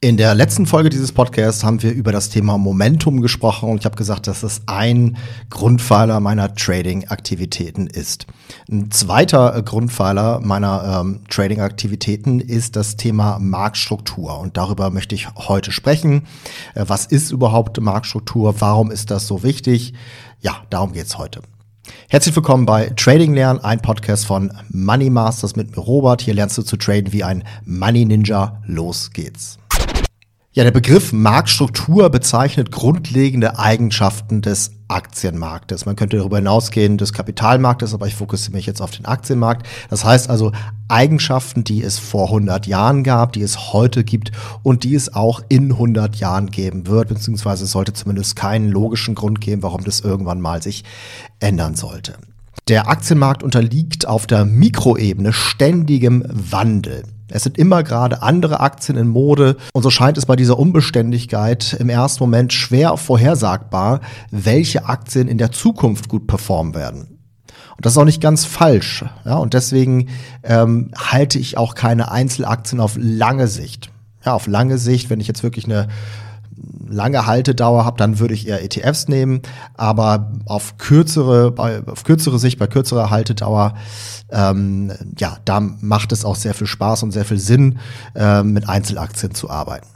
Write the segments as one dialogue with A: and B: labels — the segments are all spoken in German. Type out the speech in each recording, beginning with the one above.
A: In der letzten Folge dieses Podcasts haben wir über das Thema Momentum gesprochen und ich habe gesagt, dass es ein Grundpfeiler meiner Trading-Aktivitäten ist. Ein zweiter Grundpfeiler meiner ähm, Trading-Aktivitäten ist das Thema Marktstruktur und darüber möchte ich heute sprechen. Äh, was ist überhaupt Marktstruktur? Warum ist das so wichtig? Ja, darum geht's heute. Herzlich willkommen bei Trading Lernen, ein Podcast von Money Masters mit mir Robert. Hier lernst du zu traden wie ein Money Ninja. Los geht's. Ja, der Begriff Marktstruktur bezeichnet grundlegende Eigenschaften des Aktienmarktes. Man könnte darüber hinausgehen des Kapitalmarktes, aber ich fokussiere mich jetzt auf den Aktienmarkt. Das heißt also Eigenschaften, die es vor 100 Jahren gab, die es heute gibt und die es auch in 100 Jahren geben wird, beziehungsweise es sollte zumindest keinen logischen Grund geben, warum das irgendwann mal sich ändern sollte. Der Aktienmarkt unterliegt auf der Mikroebene ständigem Wandel. Es sind immer gerade andere Aktien in Mode und so scheint es bei dieser Unbeständigkeit im ersten Moment schwer vorhersagbar, welche Aktien in der Zukunft gut performen werden. Und das ist auch nicht ganz falsch. Ja, und deswegen ähm, halte ich auch keine Einzelaktien auf lange Sicht. Ja, auf lange Sicht, wenn ich jetzt wirklich eine lange Haltedauer habe, dann würde ich eher ETFs nehmen. Aber auf kürzere, bei, auf kürzere Sicht, bei kürzerer Haltedauer, ähm, ja, da macht es auch sehr viel Spaß und sehr viel Sinn, äh, mit Einzelaktien zu arbeiten.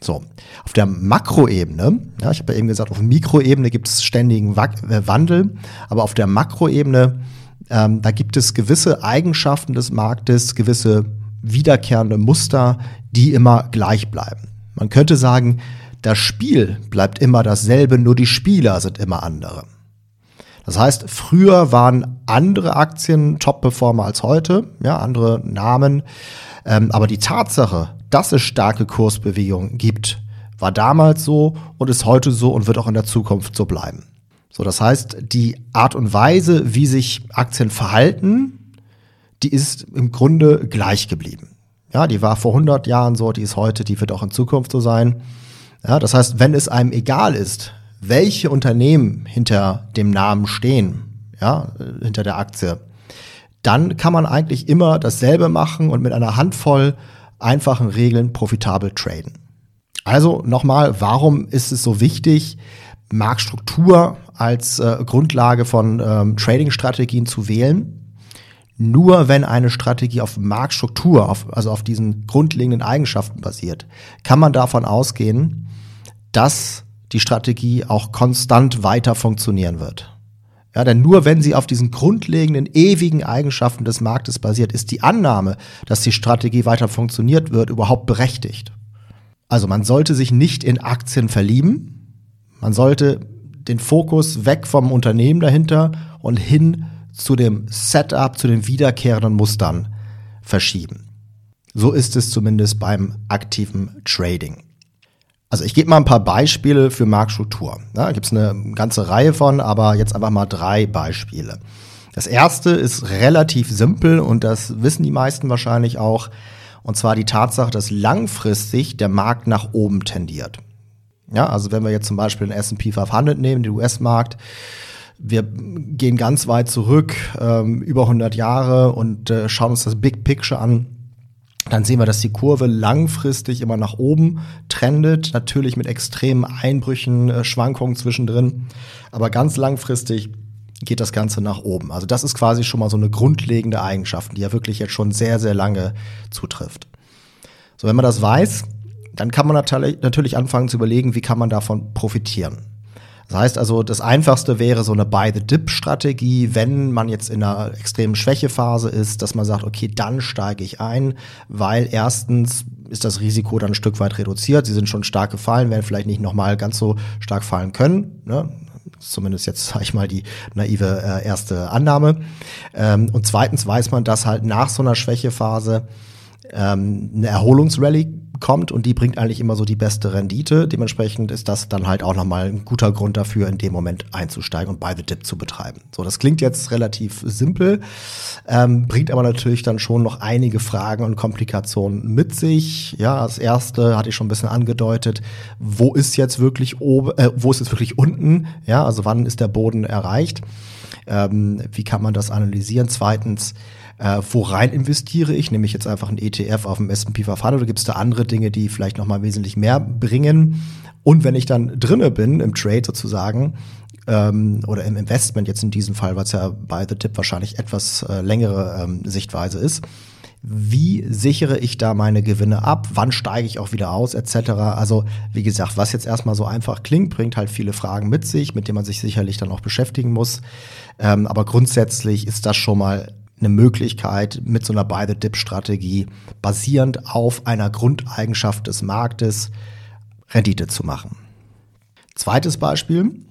A: So, auf der Makroebene, ja, ich habe ja eben gesagt, auf Mikroebene gibt es ständigen äh, Wandel, aber auf der Makroebene, ähm, da gibt es gewisse Eigenschaften des Marktes, gewisse wiederkehrende Muster, die immer gleich bleiben. Man könnte sagen, das Spiel bleibt immer dasselbe, nur die Spieler sind immer andere. Das heißt, früher waren andere Aktien Top-Performer als heute, ja, andere Namen. Ähm, aber die Tatsache, dass es starke Kursbewegungen gibt, war damals so und ist heute so und wird auch in der Zukunft so bleiben. So, das heißt, die Art und Weise, wie sich Aktien verhalten, die ist im Grunde gleich geblieben. Ja, die war vor 100 Jahren so, die ist heute, die wird auch in Zukunft so sein. Ja, das heißt, wenn es einem egal ist, welche Unternehmen hinter dem Namen stehen, ja, hinter der Aktie, dann kann man eigentlich immer dasselbe machen und mit einer Handvoll einfachen Regeln profitabel traden. Also nochmal, warum ist es so wichtig, Marktstruktur als äh, Grundlage von ähm, Trading-Strategien zu wählen? Nur wenn eine Strategie auf Marktstruktur, auf, also auf diesen grundlegenden Eigenschaften basiert, kann man davon ausgehen, dass die Strategie auch konstant weiter funktionieren wird. Ja, denn nur wenn sie auf diesen grundlegenden, ewigen Eigenschaften des Marktes basiert, ist die Annahme, dass die Strategie weiter funktioniert wird, überhaupt berechtigt. Also man sollte sich nicht in Aktien verlieben. Man sollte den Fokus weg vom Unternehmen dahinter und hin zu dem Setup, zu den wiederkehrenden Mustern verschieben. So ist es zumindest beim aktiven Trading. Also ich gebe mal ein paar Beispiele für Marktstruktur. Da gibt es eine ganze Reihe von, aber jetzt einfach mal drei Beispiele. Das erste ist relativ simpel und das wissen die meisten wahrscheinlich auch. Und zwar die Tatsache, dass langfristig der Markt nach oben tendiert. Ja, also wenn wir jetzt zum Beispiel den S&P 500 nehmen, den US-Markt, wir gehen ganz weit zurück, ähm, über 100 Jahre und äh, schauen uns das Big Picture an dann sehen wir, dass die Kurve langfristig immer nach oben trendet, natürlich mit extremen Einbrüchen, äh, Schwankungen zwischendrin, aber ganz langfristig geht das Ganze nach oben. Also das ist quasi schon mal so eine grundlegende Eigenschaft, die ja wirklich jetzt schon sehr, sehr lange zutrifft. So, wenn man das weiß, dann kann man natürlich anfangen zu überlegen, wie kann man davon profitieren. Das heißt also, das Einfachste wäre so eine Buy-the-Dip-Strategie, wenn man jetzt in einer extremen Schwächephase ist, dass man sagt, okay, dann steige ich ein, weil erstens ist das Risiko dann ein Stück weit reduziert. Sie sind schon stark gefallen, werden vielleicht nicht nochmal ganz so stark fallen können. Ne? Zumindest jetzt sage ich mal die naive äh, erste Annahme. Ähm, und zweitens weiß man, dass halt nach so einer Schwächephase ähm, eine Erholungsrallye kommt und die bringt eigentlich immer so die beste Rendite. Dementsprechend ist das dann halt auch nochmal ein guter Grund dafür, in dem Moment einzusteigen und Buy the Dip zu betreiben. So, das klingt jetzt relativ simpel, ähm, bringt aber natürlich dann schon noch einige Fragen und Komplikationen mit sich. Ja, das erste hatte ich schon ein bisschen angedeutet. Wo ist jetzt wirklich oben, äh, wo ist jetzt wirklich unten? Ja, also wann ist der Boden erreicht? Ähm, wie kann man das analysieren? Zweitens, Äh, worein investiere ich? Nehme ich jetzt einfach einen ETF auf dem S&P 500 oder gibt es da andere Dinge, die vielleicht noch mal wesentlich mehr bringen? Und wenn ich dann drinne bin im Trade sozusagen ähm, oder im Investment jetzt in diesem Fall, was ja bei The Tip wahrscheinlich etwas äh, längere ähm, Sichtweise ist, wie sichere ich da meine Gewinne ab, wann steige ich auch wieder aus, etc. Also wie gesagt, was jetzt erstmal so einfach klingt, bringt halt viele Fragen mit sich, mit denen man sich sicherlich dann auch beschäftigen muss. Ähm, aber grundsätzlich ist das schon mal eine Möglichkeit mit so einer Buy-the-Dip-Strategie basierend auf einer Grundeigenschaft des Marktes Rendite zu machen. Zweites Beispiel,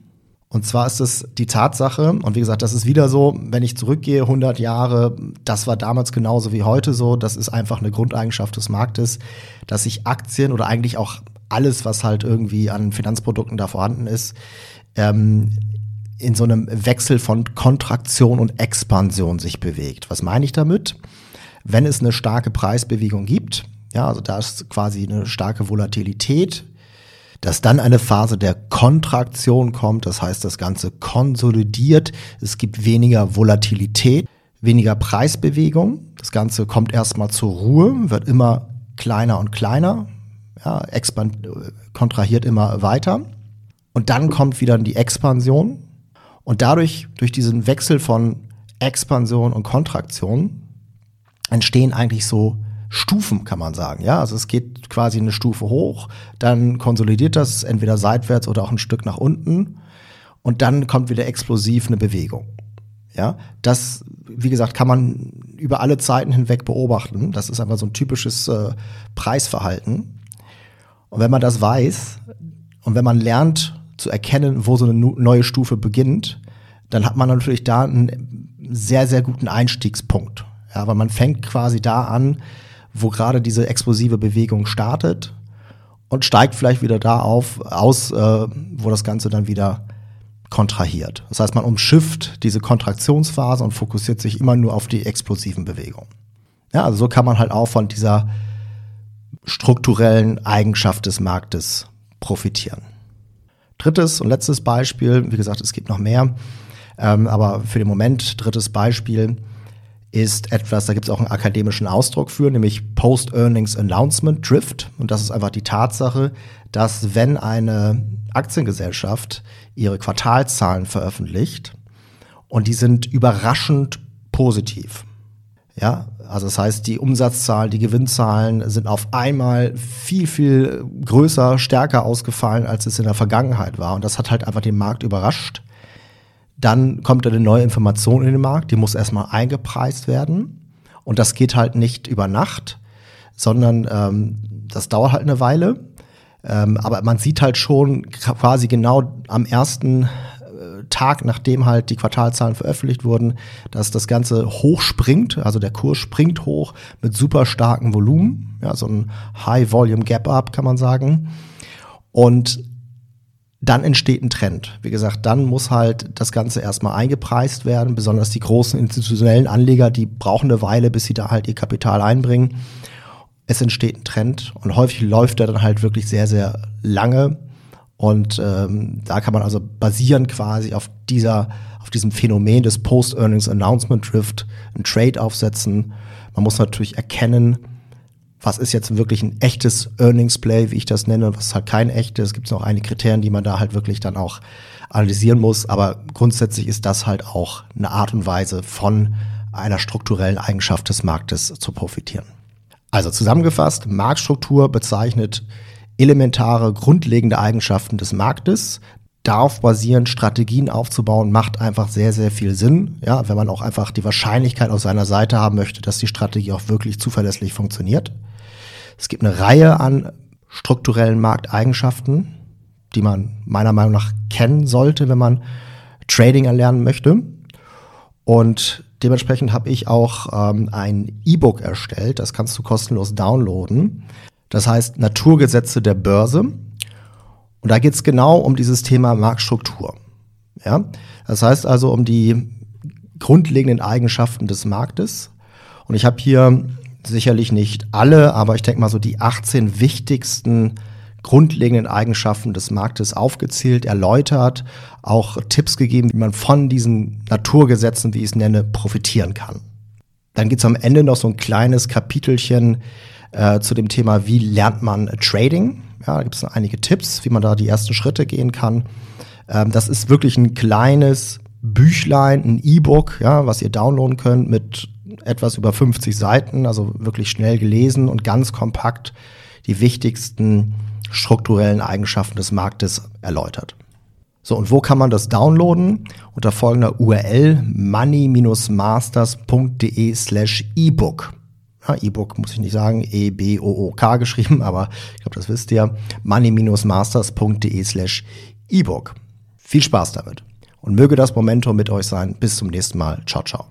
A: und zwar ist es die Tatsache, und wie gesagt, das ist wieder so, wenn ich zurückgehe 100 Jahre, das war damals genauso wie heute so, das ist einfach eine Grundeigenschaft des Marktes, dass sich Aktien oder eigentlich auch alles, was halt irgendwie an Finanzprodukten da vorhanden ist, ähm, in so einem Wechsel von Kontraktion und Expansion sich bewegt. Was meine ich damit? Wenn es eine starke Preisbewegung gibt, ja, also da ist quasi eine starke Volatilität, dass dann eine Phase der Kontraktion kommt, das heißt, das Ganze konsolidiert, es gibt weniger Volatilität, weniger Preisbewegung, das Ganze kommt erstmal zur Ruhe, wird immer kleiner und kleiner, ja, expand kontrahiert immer weiter. Und dann kommt wieder die Expansion. Und dadurch, durch diesen Wechsel von Expansion und Kontraktion, entstehen eigentlich so Stufen, kann man sagen. Ja, also es geht quasi eine Stufe hoch, dann konsolidiert das entweder seitwärts oder auch ein Stück nach unten und dann kommt wieder explosiv eine Bewegung. Ja, das, wie gesagt, kann man über alle Zeiten hinweg beobachten. Das ist einfach so ein typisches äh, Preisverhalten. Und wenn man das weiß und wenn man lernt zu erkennen, wo so eine neue Stufe beginnt, dann hat man natürlich da einen sehr, sehr guten Einstiegspunkt. Ja, weil man fängt quasi da an, wo gerade diese explosive Bewegung startet und steigt vielleicht wieder da auf, aus, äh, wo das Ganze dann wieder kontrahiert. Das heißt, man umschifft diese Kontraktionsphase und fokussiert sich immer nur auf die explosiven Bewegungen. Ja, also so kann man halt auch von dieser strukturellen Eigenschaft des Marktes profitieren. Drittes und letztes Beispiel, wie gesagt, es gibt noch mehr, ähm, aber für den Moment drittes Beispiel ist etwas, da gibt es auch einen akademischen Ausdruck für, nämlich Post-Earnings Announcement Drift. Und das ist einfach die Tatsache, dass wenn eine Aktiengesellschaft ihre Quartalzahlen veröffentlicht und die sind überraschend positiv. Ja, also das heißt, die Umsatzzahlen, die Gewinnzahlen sind auf einmal viel, viel größer, stärker ausgefallen, als es in der Vergangenheit war. Und das hat halt einfach den Markt überrascht. Dann kommt eine neue Information in den Markt, die muss erstmal eingepreist werden. Und das geht halt nicht über Nacht, sondern ähm, das dauert halt eine Weile. Ähm, aber man sieht halt schon quasi genau am ersten Tag, nachdem halt die Quartalzahlen veröffentlicht wurden, dass das Ganze hochspringt, also der Kurs springt hoch mit super starkem Volumen, ja, so ein High Volume Gap Up kann man sagen. Und dann entsteht ein Trend. Wie gesagt, dann muss halt das Ganze erstmal eingepreist werden, besonders die großen institutionellen Anleger, die brauchen eine Weile, bis sie da halt ihr Kapital einbringen. Es entsteht ein Trend und häufig läuft er dann halt wirklich sehr, sehr lange. Und ähm, da kann man also basierend quasi auf dieser, auf diesem Phänomen des Post-Earnings Announcement Drift ein Trade aufsetzen. Man muss natürlich erkennen, was ist jetzt wirklich ein echtes Earnings Play, wie ich das nenne, und was ist halt kein echtes. Es gibt noch einige Kriterien, die man da halt wirklich dann auch analysieren muss. Aber grundsätzlich ist das halt auch eine Art und Weise von einer strukturellen Eigenschaft des Marktes zu profitieren. Also zusammengefasst, Marktstruktur bezeichnet elementare, grundlegende Eigenschaften des Marktes. Darauf basierend Strategien aufzubauen, macht einfach sehr, sehr viel Sinn. Ja, wenn man auch einfach die Wahrscheinlichkeit auf seiner Seite haben möchte, dass die Strategie auch wirklich zuverlässig funktioniert. Es gibt eine Reihe an strukturellen Markteigenschaften, die man meiner Meinung nach kennen sollte, wenn man Trading erlernen möchte. Und dementsprechend habe ich auch ähm, ein E-Book erstellt, das kannst du kostenlos downloaden. Das heißt Naturgesetze der Börse. Und da geht es genau um dieses Thema Marktstruktur. Ja? Das heißt also um die grundlegenden Eigenschaften des Marktes. Und ich habe hier sicherlich nicht alle, aber ich denke mal so die 18 wichtigsten grundlegenden Eigenschaften des Marktes aufgezählt, erläutert, auch Tipps gegeben, wie man von diesen Naturgesetzen, wie ich es nenne, profitieren kann. Dann gibt's am Ende noch so ein kleines Kapitelchen äh, zu dem Thema, wie lernt man Trading. Ja, da gibt es einige Tipps, wie man da die ersten Schritte gehen kann. Ähm, das ist wirklich ein kleines Büchlein, ein E-Book, ja, was ihr downloaden könnt mit etwas über 50 Seiten, also wirklich schnell gelesen und ganz kompakt die wichtigsten strukturellen Eigenschaften des Marktes erläutert. So, und wo kann man das downloaden? Unter folgender URL money-masters.de slash ebook. Ja, E-Book muss ich nicht sagen, E-B-O-O-K geschrieben, aber ich glaube, das wisst ihr. money-masters.de slash ebook. Viel Spaß damit und möge das Momentum mit euch sein. Bis zum nächsten Mal. Ciao, ciao.